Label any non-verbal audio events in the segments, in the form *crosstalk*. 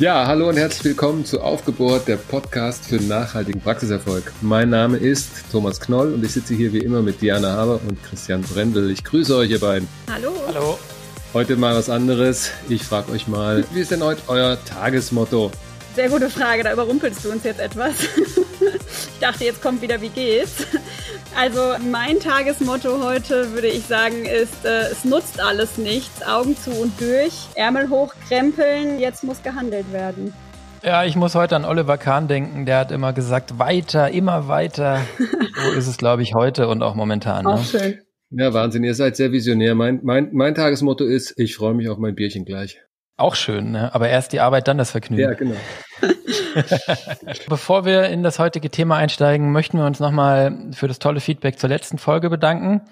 Ja, hallo und herzlich willkommen zu Aufgebohrt, der Podcast für nachhaltigen Praxiserfolg. Mein Name ist Thomas Knoll und ich sitze hier wie immer mit Diana Haber und Christian Brendel. Ich grüße euch, ihr beiden. Hallo. Hallo. Heute mal was anderes. Ich frage euch mal, wie ist denn heute euer Tagesmotto? Sehr gute Frage, da überrumpelst du uns jetzt etwas. *laughs* ich dachte, jetzt kommt wieder, wie geht's? Also mein Tagesmotto heute, würde ich sagen, ist, äh, es nutzt alles nichts. Augen zu und durch, Ärmel hochkrempeln, jetzt muss gehandelt werden. Ja, ich muss heute an Oliver Kahn denken, der hat immer gesagt, weiter, immer weiter. *laughs* so ist es, glaube ich, heute und auch momentan. Auch ne? schön. Ja, Wahnsinn, ihr seid sehr visionär. Mein, mein, mein Tagesmotto ist, ich freue mich auf mein Bierchen gleich. Auch schön, ne? aber erst die Arbeit, dann das Vergnügen. Ja, genau. *laughs* Bevor wir in das heutige Thema einsteigen, möchten wir uns nochmal für das tolle Feedback zur letzten Folge bedanken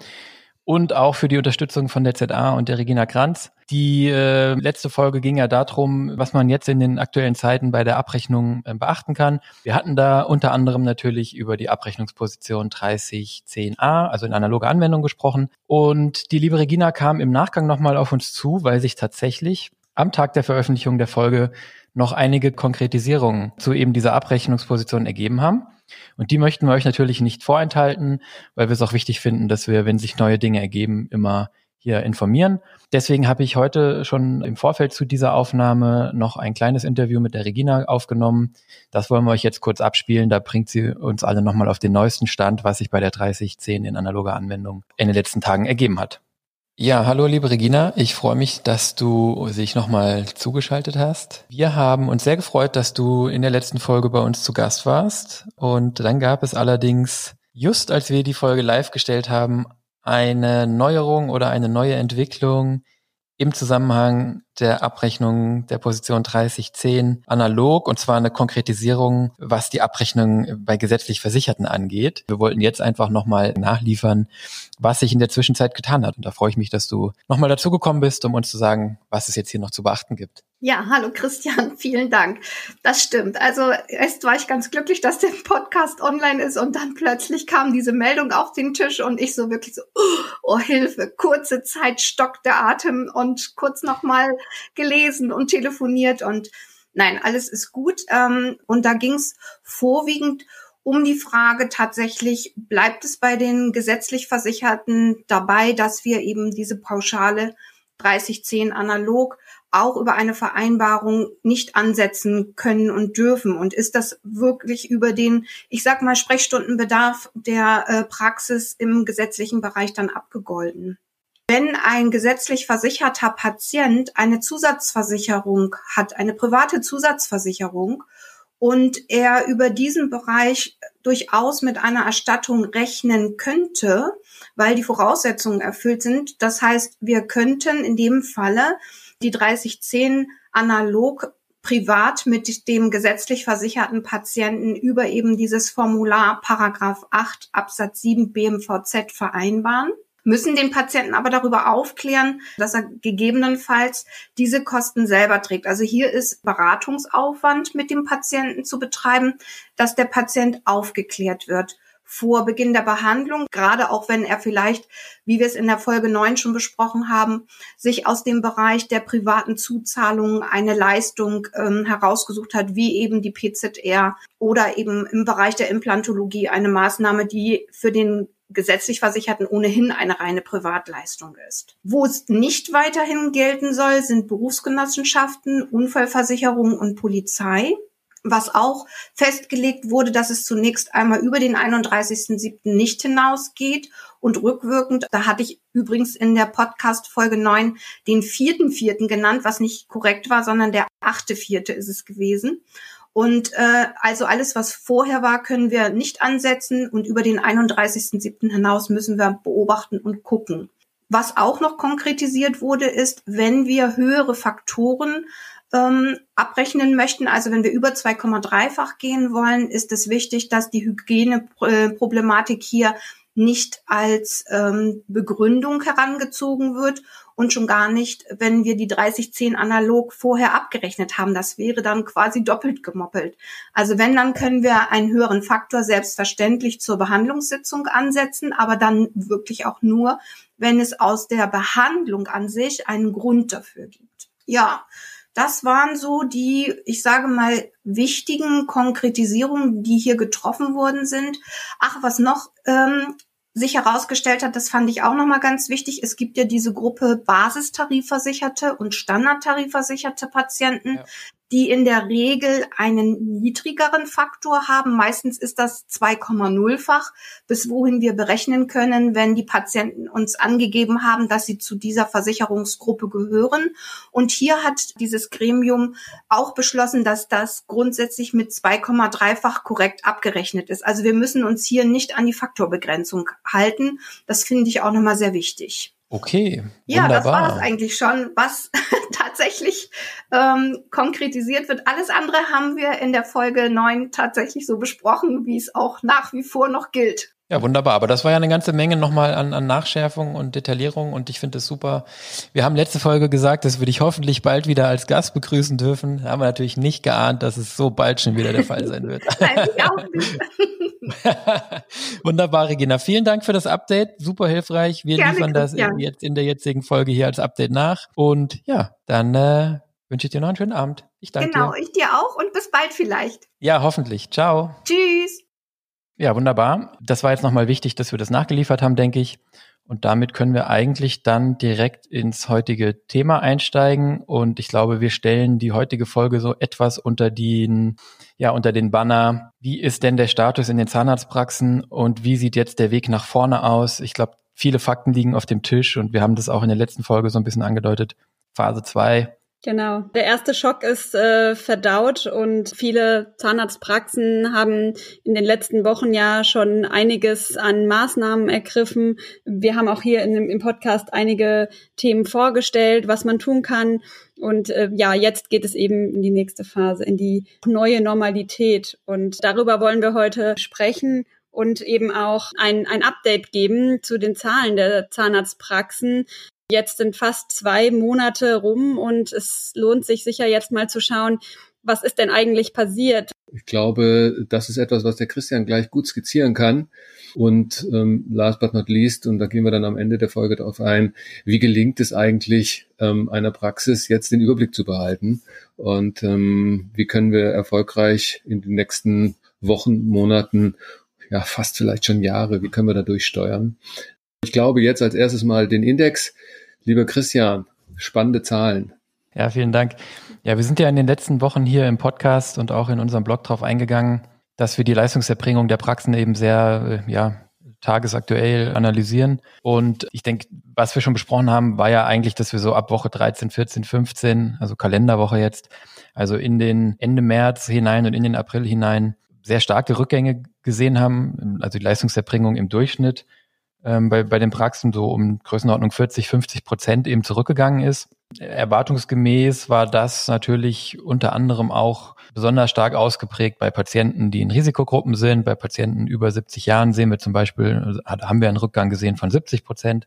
und auch für die Unterstützung von der ZA und der Regina Kranz. Die äh, letzte Folge ging ja darum, was man jetzt in den aktuellen Zeiten bei der Abrechnung äh, beachten kann. Wir hatten da unter anderem natürlich über die Abrechnungsposition 3010a, also in analoger Anwendung gesprochen. Und die liebe Regina kam im Nachgang nochmal auf uns zu, weil sich tatsächlich am Tag der Veröffentlichung der Folge noch einige Konkretisierungen zu eben dieser Abrechnungsposition ergeben haben. Und die möchten wir euch natürlich nicht vorenthalten, weil wir es auch wichtig finden, dass wir, wenn sich neue Dinge ergeben, immer hier informieren. Deswegen habe ich heute schon im Vorfeld zu dieser Aufnahme noch ein kleines Interview mit der Regina aufgenommen. Das wollen wir euch jetzt kurz abspielen. Da bringt sie uns alle nochmal auf den neuesten Stand, was sich bei der 3010 in analoger Anwendung in den letzten Tagen ergeben hat. Ja, hallo liebe Regina, ich freue mich, dass du sich nochmal zugeschaltet hast. Wir haben uns sehr gefreut, dass du in der letzten Folge bei uns zu Gast warst. Und dann gab es allerdings, just als wir die Folge live gestellt haben, eine Neuerung oder eine neue Entwicklung im Zusammenhang der Abrechnung der Position 3010 analog und zwar eine Konkretisierung, was die Abrechnung bei gesetzlich Versicherten angeht. Wir wollten jetzt einfach nochmal nachliefern, was sich in der Zwischenzeit getan hat. Und da freue ich mich, dass du nochmal dazugekommen bist, um uns zu sagen, was es jetzt hier noch zu beachten gibt. Ja, hallo Christian, *laughs* vielen Dank. Das stimmt. Also erst war ich ganz glücklich, dass der Podcast online ist und dann plötzlich kam diese Meldung auf den Tisch und ich so wirklich so, oh Hilfe, kurze Zeit stockt der Atem und kurz nochmal gelesen und telefoniert und nein, alles ist gut. Ähm, und da ging es vorwiegend um die Frage tatsächlich, bleibt es bei den gesetzlich Versicherten dabei, dass wir eben diese Pauschale 3010 analog auch über eine Vereinbarung nicht ansetzen können und dürfen? Und ist das wirklich über den, ich sag mal, Sprechstundenbedarf der äh, Praxis im gesetzlichen Bereich dann abgegolten? Wenn ein gesetzlich versicherter Patient eine Zusatzversicherung hat, eine private Zusatzversicherung, und er über diesen Bereich durchaus mit einer Erstattung rechnen könnte, weil die Voraussetzungen erfüllt sind. Das heißt, wir könnten in dem Falle die 3010 analog privat mit dem gesetzlich versicherten Patienten über eben dieses Formular Paragraph 8 Absatz 7 BMVZ vereinbaren müssen den Patienten aber darüber aufklären, dass er gegebenenfalls diese Kosten selber trägt. Also hier ist Beratungsaufwand mit dem Patienten zu betreiben, dass der Patient aufgeklärt wird vor Beginn der Behandlung, gerade auch wenn er vielleicht, wie wir es in der Folge 9 schon besprochen haben, sich aus dem Bereich der privaten Zuzahlungen eine Leistung ähm, herausgesucht hat, wie eben die PZR oder eben im Bereich der Implantologie eine Maßnahme, die für den gesetzlich Versicherten ohnehin eine reine Privatleistung ist. Wo es nicht weiterhin gelten soll, sind Berufsgenossenschaften, Unfallversicherung und Polizei. Was auch festgelegt wurde, dass es zunächst einmal über den 31.07. nicht hinausgeht und rückwirkend, da hatte ich übrigens in der Podcast Folge 9 den vierten Vierten genannt, was nicht korrekt war, sondern der achte Vierte ist es gewesen. Und äh, also alles, was vorher war, können wir nicht ansetzen und über den 31.07. hinaus müssen wir beobachten und gucken. Was auch noch konkretisiert wurde, ist, wenn wir höhere Faktoren ähm, abrechnen möchten, also wenn wir über 2,3-fach gehen wollen, ist es wichtig, dass die Hygieneproblematik hier nicht als ähm, Begründung herangezogen wird und schon gar nicht, wenn wir die 3010 analog vorher abgerechnet haben. Das wäre dann quasi doppelt gemoppelt. Also wenn, dann können wir einen höheren Faktor selbstverständlich zur Behandlungssitzung ansetzen, aber dann wirklich auch nur, wenn es aus der Behandlung an sich einen Grund dafür gibt. Ja, Das waren so die, ich sage mal, wichtigen Konkretisierungen, die hier getroffen worden sind. Ach, was noch ähm, sich herausgestellt hat, das fand ich auch nochmal ganz wichtig. Es gibt ja diese Gruppe Basistarifversicherte und Standardtarifversicherte Patienten. Ja die in der Regel einen niedrigeren Faktor haben. Meistens ist das 2,0-fach, bis wohin wir berechnen können, wenn die Patienten uns angegeben haben, dass sie zu dieser Versicherungsgruppe gehören. Und hier hat dieses Gremium auch beschlossen, dass das grundsätzlich mit 2,3-fach korrekt abgerechnet ist. Also wir müssen uns hier nicht an die Faktorbegrenzung halten. Das finde ich auch nochmal sehr wichtig. Okay. Ja, wunderbar. das war es eigentlich schon, was *laughs* tatsächlich ähm, konkretisiert wird. Alles andere haben wir in der Folge 9 tatsächlich so besprochen, wie es auch nach wie vor noch gilt. Ja, wunderbar. Aber das war ja eine ganze Menge nochmal an, an Nachschärfung und Detaillierung und ich finde es super. Wir haben letzte Folge gesagt, dass wir dich hoffentlich bald wieder als Gast begrüßen dürfen. Da haben wir natürlich nicht geahnt, dass es so bald schon wieder der Fall sein wird. *laughs* Nein, ich auch nicht. *laughs* Wunderbar, Regina. Vielen Dank für das Update. Super hilfreich. Wir Gerne, liefern das in, jetzt in der jetzigen Folge hier als Update nach. Und ja, dann äh, wünsche ich dir noch einen schönen Abend. Ich danke genau, dir. Genau, ich dir auch und bis bald vielleicht. Ja, hoffentlich. Ciao. Tschüss. Ja, wunderbar. Das war jetzt nochmal wichtig, dass wir das nachgeliefert haben, denke ich. Und damit können wir eigentlich dann direkt ins heutige Thema einsteigen. Und ich glaube, wir stellen die heutige Folge so etwas unter den, ja, unter den Banner. Wie ist denn der Status in den Zahnarztpraxen und wie sieht jetzt der Weg nach vorne aus? Ich glaube, viele Fakten liegen auf dem Tisch und wir haben das auch in der letzten Folge so ein bisschen angedeutet. Phase zwei Genau. Der erste Schock ist äh, verdaut und viele Zahnarztpraxen haben in den letzten Wochen ja schon einiges an Maßnahmen ergriffen. Wir haben auch hier in, im Podcast einige Themen vorgestellt, was man tun kann. Und äh, ja, jetzt geht es eben in die nächste Phase, in die neue Normalität. Und darüber wollen wir heute sprechen und eben auch ein, ein Update geben zu den Zahlen der Zahnarztpraxen. Jetzt sind fast zwei Monate rum und es lohnt sich sicher jetzt mal zu schauen, was ist denn eigentlich passiert? Ich glaube, das ist etwas, was der Christian gleich gut skizzieren kann. Und ähm, last but not least, und da gehen wir dann am Ende der Folge darauf ein, wie gelingt es eigentlich ähm, einer Praxis, jetzt den Überblick zu behalten? Und ähm, wie können wir erfolgreich in den nächsten Wochen, Monaten, ja fast vielleicht schon Jahre, wie können wir da durchsteuern? Ich glaube jetzt als erstes mal den Index. Lieber Christian, spannende Zahlen. Ja, vielen Dank. Ja, wir sind ja in den letzten Wochen hier im Podcast und auch in unserem Blog drauf eingegangen, dass wir die Leistungserbringung der Praxen eben sehr, äh, ja, tagesaktuell analysieren. Und ich denke, was wir schon besprochen haben, war ja eigentlich, dass wir so ab Woche 13, 14, 15, also Kalenderwoche jetzt, also in den Ende März hinein und in den April hinein sehr starke Rückgänge gesehen haben, also die Leistungserbringung im Durchschnitt ähm, bei, bei den Praxen so um Größenordnung 40, 50 Prozent eben zurückgegangen ist. Erwartungsgemäß war das natürlich unter anderem auch besonders stark ausgeprägt bei Patienten, die in Risikogruppen sind. Bei Patienten über 70 Jahren sehen wir zum Beispiel, haben wir einen Rückgang gesehen von 70 Prozent.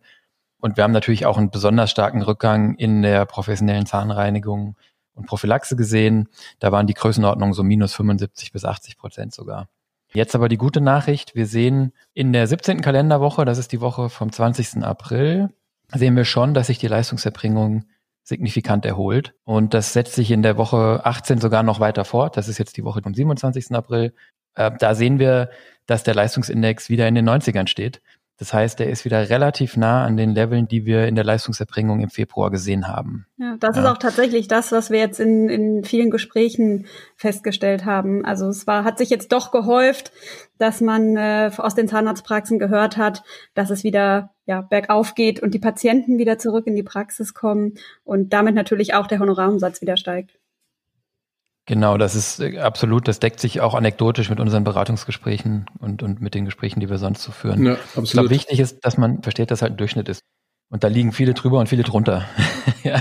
Und wir haben natürlich auch einen besonders starken Rückgang in der professionellen Zahnreinigung und Prophylaxe gesehen. Da waren die Größenordnungen so minus 75 bis 80 Prozent sogar. Jetzt aber die gute Nachricht. Wir sehen in der 17. Kalenderwoche, das ist die Woche vom 20. April, sehen wir schon, dass sich die Leistungserbringung signifikant erholt. Und das setzt sich in der Woche 18 sogar noch weiter fort. Das ist jetzt die Woche vom 27. April. Äh, da sehen wir, dass der Leistungsindex wieder in den 90ern steht. Das heißt, er ist wieder relativ nah an den Leveln, die wir in der Leistungserbringung im Februar gesehen haben. Ja, das ja. ist auch tatsächlich das, was wir jetzt in, in vielen Gesprächen festgestellt haben. Also es war, hat sich jetzt doch gehäuft, dass man äh, aus den Zahnarztpraxen gehört hat, dass es wieder ja, bergauf geht und die Patienten wieder zurück in die Praxis kommen und damit natürlich auch der Honorarumsatz wieder steigt. Genau, das ist äh, absolut, das deckt sich auch anekdotisch mit unseren Beratungsgesprächen und, und mit den Gesprächen, die wir sonst so führen. Ja, absolut. Ich glaube, wichtig ist, dass man versteht, dass halt ein Durchschnitt ist. Und da liegen viele drüber und viele drunter. *laughs* ja.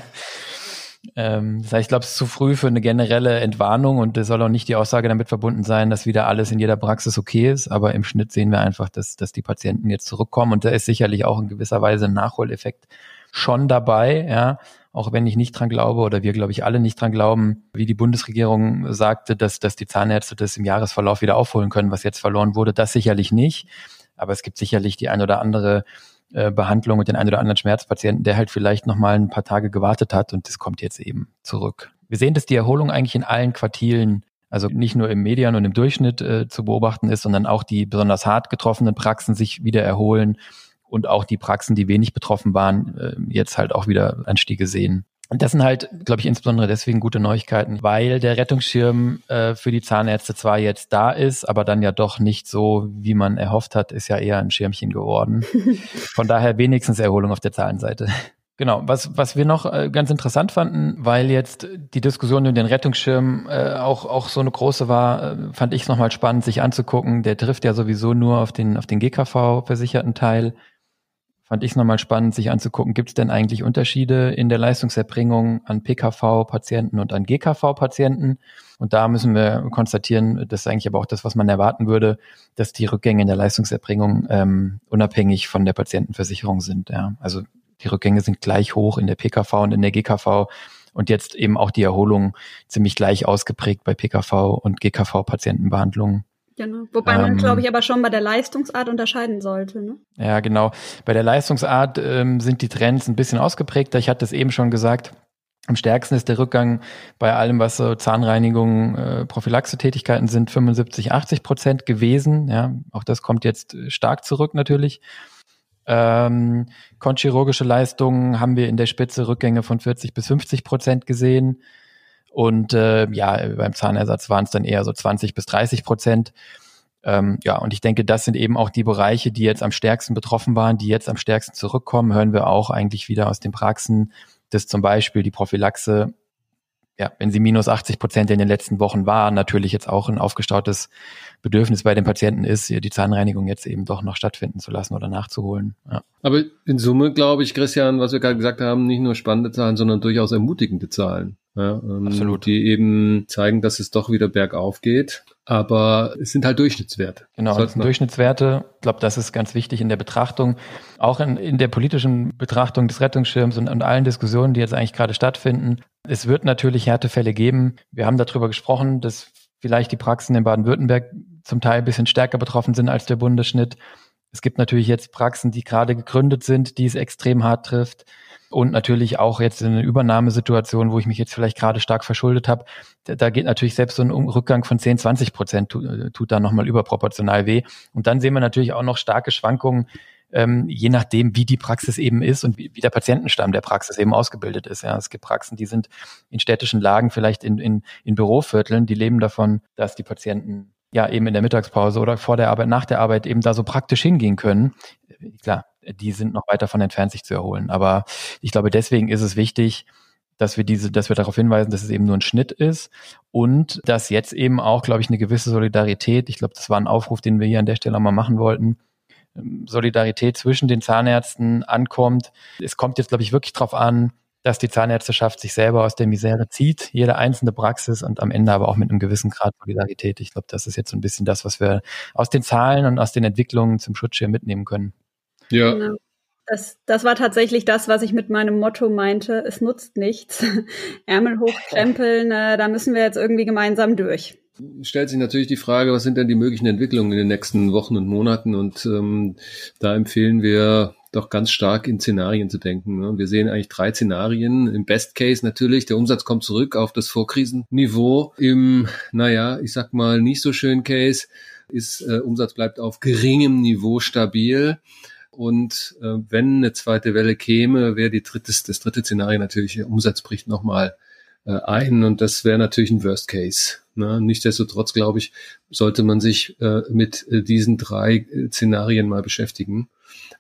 ähm, das heißt, ich glaube, es ist zu früh für eine generelle Entwarnung und es soll auch nicht die Aussage damit verbunden sein, dass wieder alles in jeder Praxis okay ist. Aber im Schnitt sehen wir einfach, dass, dass die Patienten jetzt zurückkommen und da ist sicherlich auch in gewisser Weise ein Nachholeffekt schon dabei, ja auch wenn ich nicht dran glaube oder wir, glaube ich, alle nicht dran glauben, wie die Bundesregierung sagte, dass, dass die Zahnärzte das im Jahresverlauf wieder aufholen können, was jetzt verloren wurde, das sicherlich nicht. Aber es gibt sicherlich die ein oder andere äh, Behandlung und den ein oder anderen Schmerzpatienten, der halt vielleicht noch mal ein paar Tage gewartet hat und das kommt jetzt eben zurück. Wir sehen, dass die Erholung eigentlich in allen Quartilen, also nicht nur im Median und im Durchschnitt äh, zu beobachten ist, sondern auch die besonders hart getroffenen Praxen sich wieder erholen und auch die Praxen, die wenig betroffen waren, äh, jetzt halt auch wieder Anstiege sehen. Und das sind halt, glaube ich, insbesondere deswegen gute Neuigkeiten, weil der Rettungsschirm äh, für die Zahnärzte zwar jetzt da ist, aber dann ja doch nicht so, wie man erhofft hat, ist ja eher ein Schirmchen geworden. *laughs* Von daher wenigstens Erholung auf der Zahlenseite. Genau, was, was wir noch äh, ganz interessant fanden, weil jetzt die Diskussion um den Rettungsschirm äh, auch, auch so eine große war, äh, fand ich es nochmal spannend, sich anzugucken. Der trifft ja sowieso nur auf den, auf den GKV-versicherten Teil fand ich es nochmal spannend, sich anzugucken, gibt es denn eigentlich Unterschiede in der Leistungserbringung an PKV-Patienten und an GKV-Patienten? Und da müssen wir konstatieren, das ist eigentlich aber auch das, was man erwarten würde, dass die Rückgänge in der Leistungserbringung ähm, unabhängig von der Patientenversicherung sind. Ja. Also die Rückgänge sind gleich hoch in der PKV und in der GKV und jetzt eben auch die Erholung ziemlich gleich ausgeprägt bei PKV und GKV-Patientenbehandlungen. Genau. Wobei man, ähm, glaube ich, aber schon bei der Leistungsart unterscheiden sollte. Ne? Ja, genau. Bei der Leistungsart ähm, sind die Trends ein bisschen ausgeprägter. Ich hatte es eben schon gesagt. Am stärksten ist der Rückgang bei allem, was so Zahnreinigung, äh, Prophylaxe-Tätigkeiten sind, 75, 80 Prozent gewesen. Ja, auch das kommt jetzt stark zurück natürlich. Ähm, konchirurgische Leistungen haben wir in der Spitze Rückgänge von 40 bis 50 Prozent gesehen. Und äh, ja, beim Zahnersatz waren es dann eher so 20 bis 30 Prozent. Ähm, ja, und ich denke, das sind eben auch die Bereiche, die jetzt am stärksten betroffen waren, die jetzt am stärksten zurückkommen, hören wir auch eigentlich wieder aus den Praxen, dass zum Beispiel die Prophylaxe, ja, wenn sie minus 80 Prozent in den letzten Wochen war, natürlich jetzt auch ein aufgestautes Bedürfnis bei den Patienten ist, die Zahnreinigung jetzt eben doch noch stattfinden zu lassen oder nachzuholen. Ja. Aber in Summe glaube ich, Christian, was wir gerade gesagt haben, nicht nur spannende Zahlen, sondern durchaus ermutigende Zahlen. Ja, ähm, Absolut. Die eben zeigen, dass es doch wieder bergauf geht. Aber es sind halt Durchschnittswerte. Genau, es sind Durchschnittswerte. Ich glaube, das ist ganz wichtig in der Betrachtung, auch in, in der politischen Betrachtung des Rettungsschirms und, und allen Diskussionen, die jetzt eigentlich gerade stattfinden. Es wird natürlich Härtefälle geben. Wir haben darüber gesprochen, dass vielleicht die Praxen in Baden-Württemberg zum Teil ein bisschen stärker betroffen sind als der Bundesschnitt. Es gibt natürlich jetzt Praxen, die gerade gegründet sind, die es extrem hart trifft. Und natürlich auch jetzt in einer Übernahmesituation, wo ich mich jetzt vielleicht gerade stark verschuldet habe, da geht natürlich selbst so ein Rückgang von 10, 20 Prozent tut, äh, tut da nochmal überproportional weh. Und dann sehen wir natürlich auch noch starke Schwankungen, ähm, je nachdem, wie die Praxis eben ist und wie, wie der Patientenstamm der Praxis eben ausgebildet ist. Ja, es gibt Praxen, die sind in städtischen Lagen, vielleicht in, in, in Bürovierteln, die leben davon, dass die Patienten ja eben in der Mittagspause oder vor der Arbeit, nach der Arbeit eben da so praktisch hingehen können. Klar, die sind noch weit davon entfernt, sich zu erholen. Aber ich glaube, deswegen ist es wichtig, dass wir diese, dass wir darauf hinweisen, dass es eben nur ein Schnitt ist und dass jetzt eben auch, glaube ich, eine gewisse Solidarität, ich glaube, das war ein Aufruf, den wir hier an der Stelle mal machen wollten, Solidarität zwischen den Zahnärzten ankommt. Es kommt jetzt, glaube ich, wirklich darauf an, dass die Zahnärzteschaft sich selber aus der Misere zieht, jede einzelne Praxis und am Ende aber auch mit einem gewissen Grad Solidarität. Ich glaube, das ist jetzt so ein bisschen das, was wir aus den Zahlen und aus den Entwicklungen zum Schutzschirm mitnehmen können. Ja. Genau. Das, das war tatsächlich das, was ich mit meinem Motto meinte. Es nutzt nichts. *laughs* Ärmel hochkrempeln, äh, da müssen wir jetzt irgendwie gemeinsam durch. Stellt sich natürlich die Frage, was sind denn die möglichen Entwicklungen in den nächsten Wochen und Monaten? Und ähm, da empfehlen wir doch ganz stark in Szenarien zu denken. Ne? Wir sehen eigentlich drei Szenarien. Im Best Case natürlich, der Umsatz kommt zurück auf das Vorkrisenniveau. Im, naja, ich sag mal, nicht so schönen Case ist äh, Umsatz bleibt auf geringem Niveau stabil. Und äh, wenn eine zweite Welle käme, wäre die drittes, das dritte Szenario natürlich, der Umsatz bricht nochmal äh, ein und das wäre natürlich ein Worst Case. Ne? Nichtsdestotrotz, glaube ich, sollte man sich äh, mit äh, diesen drei äh, Szenarien mal beschäftigen,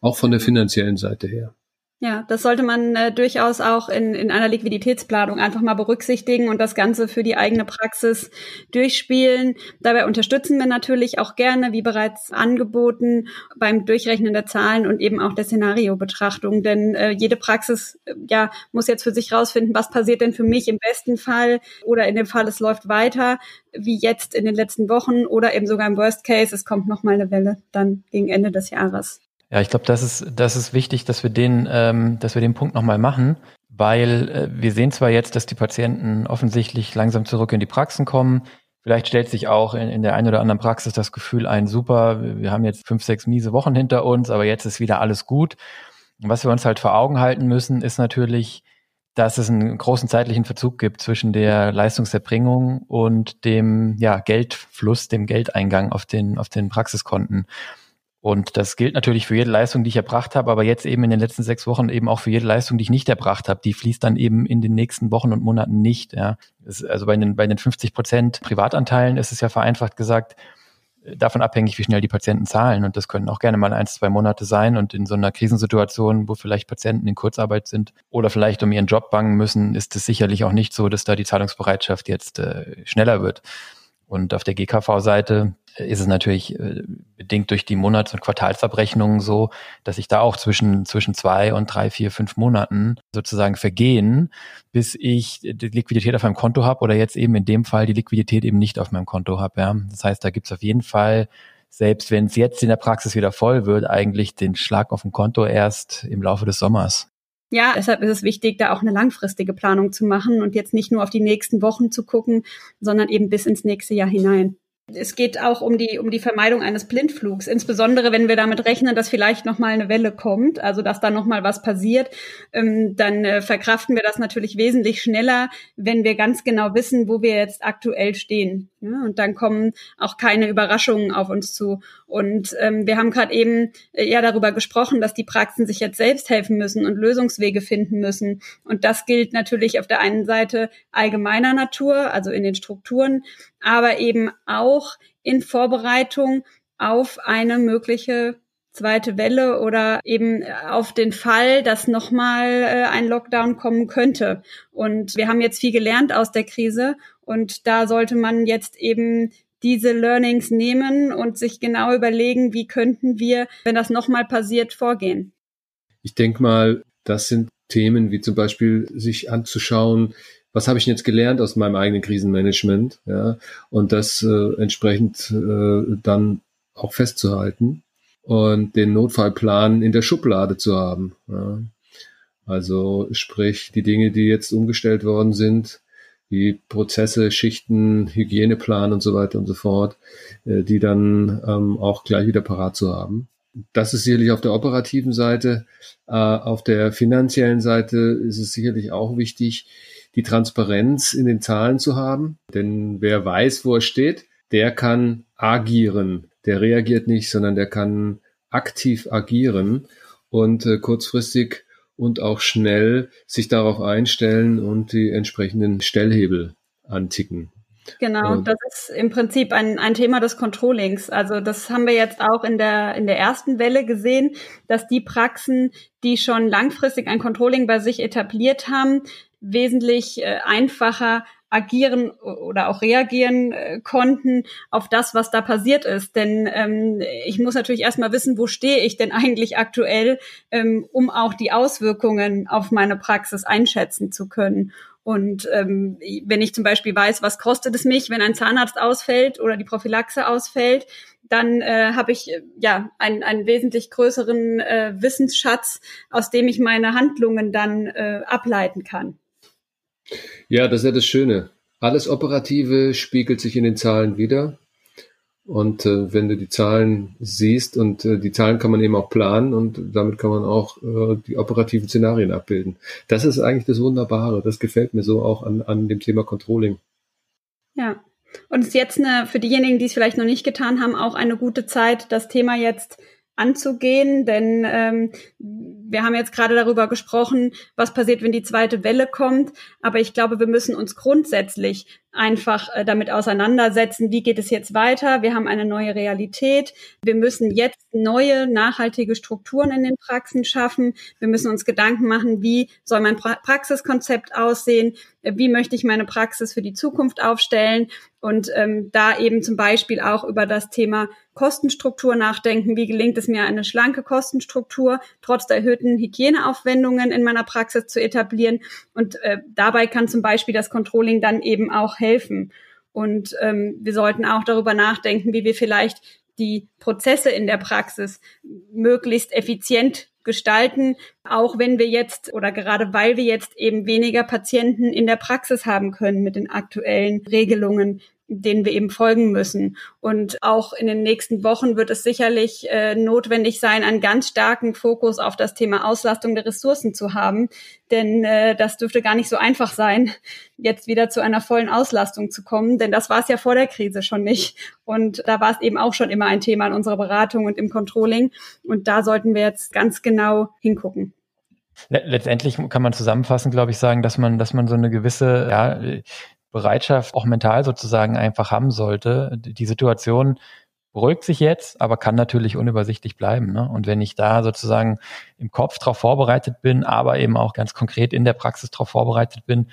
auch von der finanziellen Seite her. Ja, das sollte man äh, durchaus auch in, in einer Liquiditätsplanung einfach mal berücksichtigen und das Ganze für die eigene Praxis durchspielen. Dabei unterstützen wir natürlich auch gerne, wie bereits angeboten, beim Durchrechnen der Zahlen und eben auch der Szenariobetrachtung. Denn äh, jede Praxis äh, ja, muss jetzt für sich rausfinden, was passiert denn für mich im besten Fall oder in dem Fall, es läuft weiter, wie jetzt in den letzten Wochen oder eben sogar im Worst Case, es kommt nochmal eine Welle dann gegen Ende des Jahres. Ja, ich glaube, das ist, das ist wichtig, dass wir den, ähm, dass wir den Punkt nochmal machen, weil äh, wir sehen zwar jetzt, dass die Patienten offensichtlich langsam zurück in die Praxen kommen. Vielleicht stellt sich auch in, in der einen oder anderen Praxis das Gefühl ein, super, wir haben jetzt fünf, sechs miese Wochen hinter uns, aber jetzt ist wieder alles gut. Und was wir uns halt vor Augen halten müssen, ist natürlich, dass es einen großen zeitlichen Verzug gibt zwischen der Leistungserbringung und dem ja, Geldfluss, dem Geldeingang auf den, auf den Praxiskonten. Und das gilt natürlich für jede Leistung, die ich erbracht habe, aber jetzt eben in den letzten sechs Wochen eben auch für jede Leistung, die ich nicht erbracht habe. Die fließt dann eben in den nächsten Wochen und Monaten nicht. Ja. also bei den, bei den 50 Prozent Privatanteilen ist es ja vereinfacht gesagt, davon abhängig, wie schnell die Patienten zahlen. Und das können auch gerne mal ein, zwei Monate sein. Und in so einer Krisensituation, wo vielleicht Patienten in Kurzarbeit sind oder vielleicht um ihren Job bangen müssen, ist es sicherlich auch nicht so, dass da die Zahlungsbereitschaft jetzt äh, schneller wird. Und auf der GKV-Seite ist es natürlich äh, bedingt durch die Monats- und Quartalsabrechnungen so, dass sich da auch zwischen, zwischen zwei und drei, vier, fünf Monaten sozusagen vergehen, bis ich die Liquidität auf meinem Konto habe oder jetzt eben in dem Fall die Liquidität eben nicht auf meinem Konto habe. Ja. Das heißt, da gibt es auf jeden Fall, selbst wenn es jetzt in der Praxis wieder voll wird, eigentlich den Schlag auf dem Konto erst im Laufe des Sommers. Ja, deshalb ist es wichtig, da auch eine langfristige Planung zu machen und jetzt nicht nur auf die nächsten Wochen zu gucken, sondern eben bis ins nächste Jahr hinein. Es geht auch um die, um die Vermeidung eines Blindflugs, insbesondere wenn wir damit rechnen, dass vielleicht nochmal eine Welle kommt, also dass da nochmal was passiert, ähm, dann äh, verkraften wir das natürlich wesentlich schneller, wenn wir ganz genau wissen, wo wir jetzt aktuell stehen. Ja, und dann kommen auch keine Überraschungen auf uns zu. Und ähm, wir haben gerade eben äh, ja darüber gesprochen, dass die Praxen sich jetzt selbst helfen müssen und Lösungswege finden müssen. Und das gilt natürlich auf der einen Seite allgemeiner Natur, also in den Strukturen, aber eben auch in Vorbereitung auf eine mögliche zweite Welle oder eben auf den Fall, dass nochmal äh, ein Lockdown kommen könnte. Und wir haben jetzt viel gelernt aus der Krise und da sollte man jetzt eben diese Learnings nehmen und sich genau überlegen, wie könnten wir, wenn das nochmal passiert, vorgehen. Ich denke mal, das sind Themen wie zum Beispiel sich anzuschauen, was habe ich jetzt gelernt aus meinem eigenen Krisenmanagement, ja, und das äh, entsprechend äh, dann auch festzuhalten und den Notfallplan in der Schublade zu haben. Ja. Also sprich, die Dinge, die jetzt umgestellt worden sind, die Prozesse, Schichten, Hygieneplan und so weiter und so fort, äh, die dann ähm, auch gleich wieder parat zu haben. Das ist sicherlich auf der operativen Seite. Äh, auf der finanziellen Seite ist es sicherlich auch wichtig, die Transparenz in den Zahlen zu haben. Denn wer weiß, wo er steht, der kann agieren. Der reagiert nicht, sondern der kann aktiv agieren und äh, kurzfristig und auch schnell sich darauf einstellen und die entsprechenden Stellhebel anticken. Genau, das ist im Prinzip ein, ein Thema des Controllings. Also das haben wir jetzt auch in der, in der ersten Welle gesehen, dass die Praxen, die schon langfristig ein Controlling bei sich etabliert haben, wesentlich äh, einfacher agieren oder auch reagieren äh, konnten auf das, was da passiert ist. Denn ähm, ich muss natürlich erstmal wissen, wo stehe ich denn eigentlich aktuell, ähm, um auch die Auswirkungen auf meine Praxis einschätzen zu können. Und ähm, wenn ich zum Beispiel weiß, was kostet es mich, wenn ein Zahnarzt ausfällt oder die Prophylaxe ausfällt, dann äh, habe ich äh, ja einen, einen wesentlich größeren äh, Wissensschatz, aus dem ich meine Handlungen dann äh, ableiten kann. Ja, das ist ja das Schöne. Alles Operative spiegelt sich in den Zahlen wieder. Und äh, wenn du die Zahlen siehst und äh, die Zahlen kann man eben auch planen und damit kann man auch äh, die operativen Szenarien abbilden. Das ist eigentlich das Wunderbare. Das gefällt mir so auch an, an dem Thema Controlling. Ja. Und ist jetzt eine, für diejenigen, die es vielleicht noch nicht getan haben, auch eine gute Zeit, das Thema jetzt anzugehen, denn ähm, wir haben jetzt gerade darüber gesprochen, was passiert, wenn die zweite Welle kommt. Aber ich glaube, wir müssen uns grundsätzlich einfach äh, damit auseinandersetzen, wie geht es jetzt weiter. Wir haben eine neue Realität. Wir müssen jetzt neue, nachhaltige Strukturen in den Praxen schaffen. Wir müssen uns Gedanken machen, wie soll mein pra Praxiskonzept aussehen? Wie möchte ich meine Praxis für die Zukunft aufstellen? Und ähm, da eben zum Beispiel auch über das Thema Kostenstruktur nachdenken. Wie gelingt es mir, eine schlanke Kostenstruktur trotz der erhöhten Hygieneaufwendungen in meiner Praxis zu etablieren? Und äh, dabei kann zum Beispiel das Controlling dann eben auch helfen. Und ähm, wir sollten auch darüber nachdenken, wie wir vielleicht die Prozesse in der Praxis möglichst effizient gestalten, auch wenn wir jetzt oder gerade weil wir jetzt eben weniger Patienten in der Praxis haben können mit den aktuellen Regelungen. Denen wir eben folgen müssen. Und auch in den nächsten Wochen wird es sicherlich äh, notwendig sein, einen ganz starken Fokus auf das Thema Auslastung der Ressourcen zu haben. Denn äh, das dürfte gar nicht so einfach sein, jetzt wieder zu einer vollen Auslastung zu kommen. Denn das war es ja vor der Krise schon nicht. Und da war es eben auch schon immer ein Thema in unserer Beratung und im Controlling. Und da sollten wir jetzt ganz genau hingucken. Letztendlich kann man zusammenfassend, glaube ich, sagen, dass man, dass man so eine gewisse ja, Bereitschaft auch mental sozusagen einfach haben sollte. Die Situation beruhigt sich jetzt, aber kann natürlich unübersichtlich bleiben. Ne? Und wenn ich da sozusagen im Kopf darauf vorbereitet bin, aber eben auch ganz konkret in der Praxis darauf vorbereitet bin,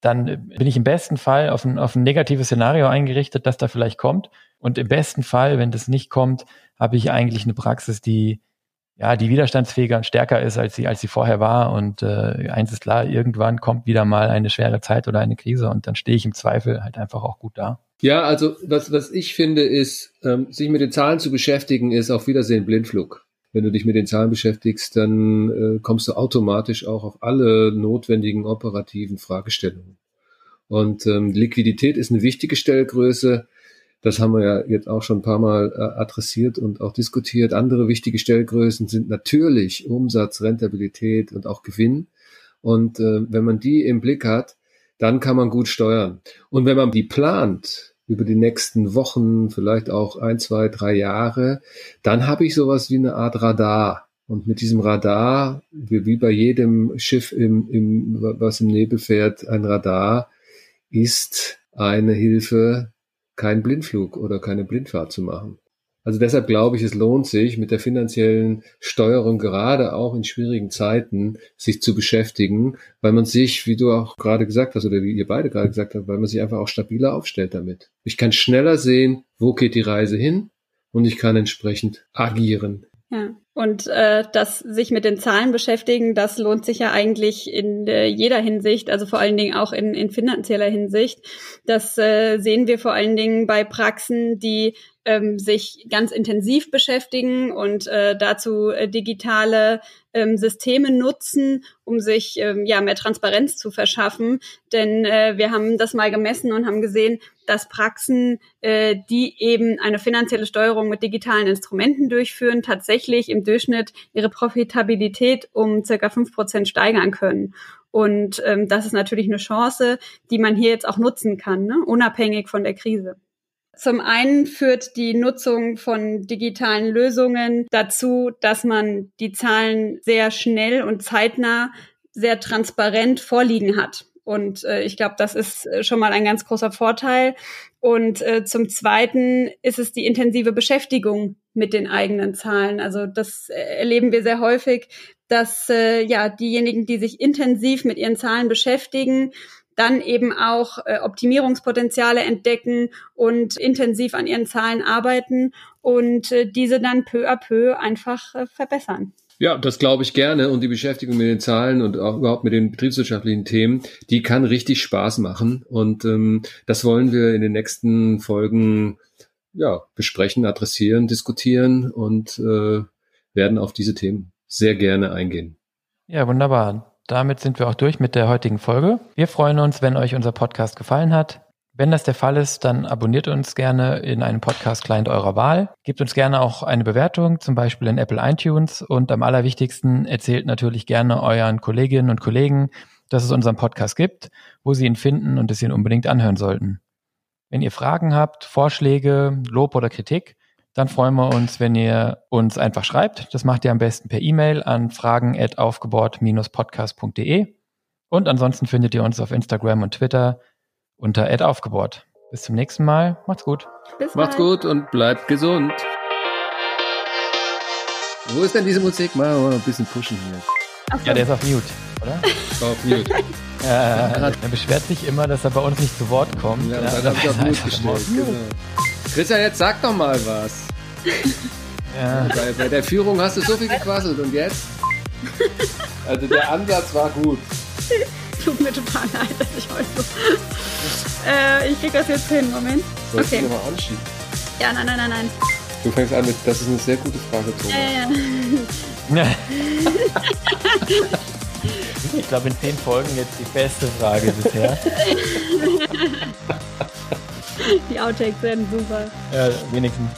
dann bin ich im besten Fall auf ein, auf ein negatives Szenario eingerichtet, das da vielleicht kommt. Und im besten Fall, wenn das nicht kommt, habe ich eigentlich eine Praxis, die ja, die widerstandsfähiger und stärker ist, als sie, als sie vorher war. Und äh, eins ist klar, irgendwann kommt wieder mal eine schwere Zeit oder eine Krise und dann stehe ich im Zweifel halt einfach auch gut da. Ja, also was, was ich finde, ist, ähm, sich mit den Zahlen zu beschäftigen, ist auf Wiedersehen Blindflug. Wenn du dich mit den Zahlen beschäftigst, dann äh, kommst du automatisch auch auf alle notwendigen operativen Fragestellungen. Und ähm, Liquidität ist eine wichtige Stellgröße. Das haben wir ja jetzt auch schon ein paar Mal äh, adressiert und auch diskutiert. Andere wichtige Stellgrößen sind natürlich Umsatz, Rentabilität und auch Gewinn. Und äh, wenn man die im Blick hat, dann kann man gut steuern. Und wenn man die plant über die nächsten Wochen, vielleicht auch ein, zwei, drei Jahre, dann habe ich sowas wie eine Art Radar. Und mit diesem Radar, wie, bei jedem Schiff, im, im, was im Nebel fährt, ein Radar ist eine Hilfe, keinen Blindflug oder keine Blindfahrt zu machen. Also deshalb glaube ich, es lohnt sich, mit der finanziellen Steuerung gerade auch in schwierigen Zeiten sich zu beschäftigen, weil man sich, wie du auch gerade gesagt hast oder wie ihr beide gerade gesagt habt, weil man sich einfach auch stabiler aufstellt damit. Ich kann schneller sehen, wo geht die Reise hin und ich kann entsprechend agieren. Ja. Und äh, das sich mit den Zahlen beschäftigen, das lohnt sich ja eigentlich in äh, jeder Hinsicht, also vor allen Dingen auch in, in finanzieller Hinsicht. Das äh, sehen wir vor allen Dingen bei Praxen, die ähm, sich ganz intensiv beschäftigen und äh, dazu äh, digitale ähm, Systeme nutzen, um sich ähm, ja mehr Transparenz zu verschaffen. Denn äh, wir haben das mal gemessen und haben gesehen, dass Praxen, äh, die eben eine finanzielle Steuerung mit digitalen Instrumenten durchführen, tatsächlich im Durchschnitt ihre Profitabilität um circa fünf Prozent steigern können. Und ähm, das ist natürlich eine Chance, die man hier jetzt auch nutzen kann, ne? unabhängig von der Krise. Zum einen führt die Nutzung von digitalen Lösungen dazu, dass man die Zahlen sehr schnell und zeitnah, sehr transparent vorliegen hat. Und äh, ich glaube, das ist äh, schon mal ein ganz großer Vorteil. Und äh, zum Zweiten ist es die intensive Beschäftigung mit den eigenen Zahlen. Also das äh, erleben wir sehr häufig, dass äh, ja diejenigen, die sich intensiv mit ihren Zahlen beschäftigen, dann eben auch äh, Optimierungspotenziale entdecken und intensiv an ihren Zahlen arbeiten und äh, diese dann peu à peu einfach äh, verbessern. Ja, das glaube ich gerne. Und die Beschäftigung mit den Zahlen und auch überhaupt mit den betriebswirtschaftlichen Themen, die kann richtig Spaß machen. Und ähm, das wollen wir in den nächsten Folgen ja, besprechen, adressieren, diskutieren und äh, werden auf diese Themen sehr gerne eingehen. Ja, wunderbar. Damit sind wir auch durch mit der heutigen Folge. Wir freuen uns, wenn euch unser Podcast gefallen hat. Wenn das der Fall ist, dann abonniert uns gerne in einem Podcast-Client eurer Wahl. Gebt uns gerne auch eine Bewertung, zum Beispiel in Apple iTunes. Und am allerwichtigsten erzählt natürlich gerne euren Kolleginnen und Kollegen, dass es unseren Podcast gibt, wo sie ihn finden und es ihn unbedingt anhören sollten. Wenn ihr Fragen habt, Vorschläge, Lob oder Kritik, dann freuen wir uns, wenn ihr uns einfach schreibt. Das macht ihr am besten per E-Mail an fragen@aufgebaut-podcast.de. Und ansonsten findet ihr uns auf Instagram und Twitter unter @aufgebaut. Bis zum nächsten Mal. Macht's gut. Bis Macht's gut und bleibt gesund. Wo ist denn diese Musik? Mal ein bisschen pushen hier. So. Ja, der ist auf Mute, oder? *laughs* auf Mute. Ja, er beschwert sich immer, dass er bei uns nicht zu Wort kommt. Ja, ja dann habe ich auf *laughs* Mute gestellt. Genau. Christian, jetzt sag doch mal was. Ja. Bei, bei, der Führung hast du so viel gequasselt und jetzt? Also der Ansatz war gut. Tut mir total leid, dass ich heute so. Äh, ich krieg das jetzt hin, Moment. Sollst okay. du nochmal anschieben? Ja, nein, nein, nein, nein. Du fängst an mit, das ist eine sehr gute Frage, Thomas. Ja, ja. *laughs* ich glaube, in zehn Folgen jetzt die beste Frage bisher. Die Outtakes werden super. Ja, wenigstens.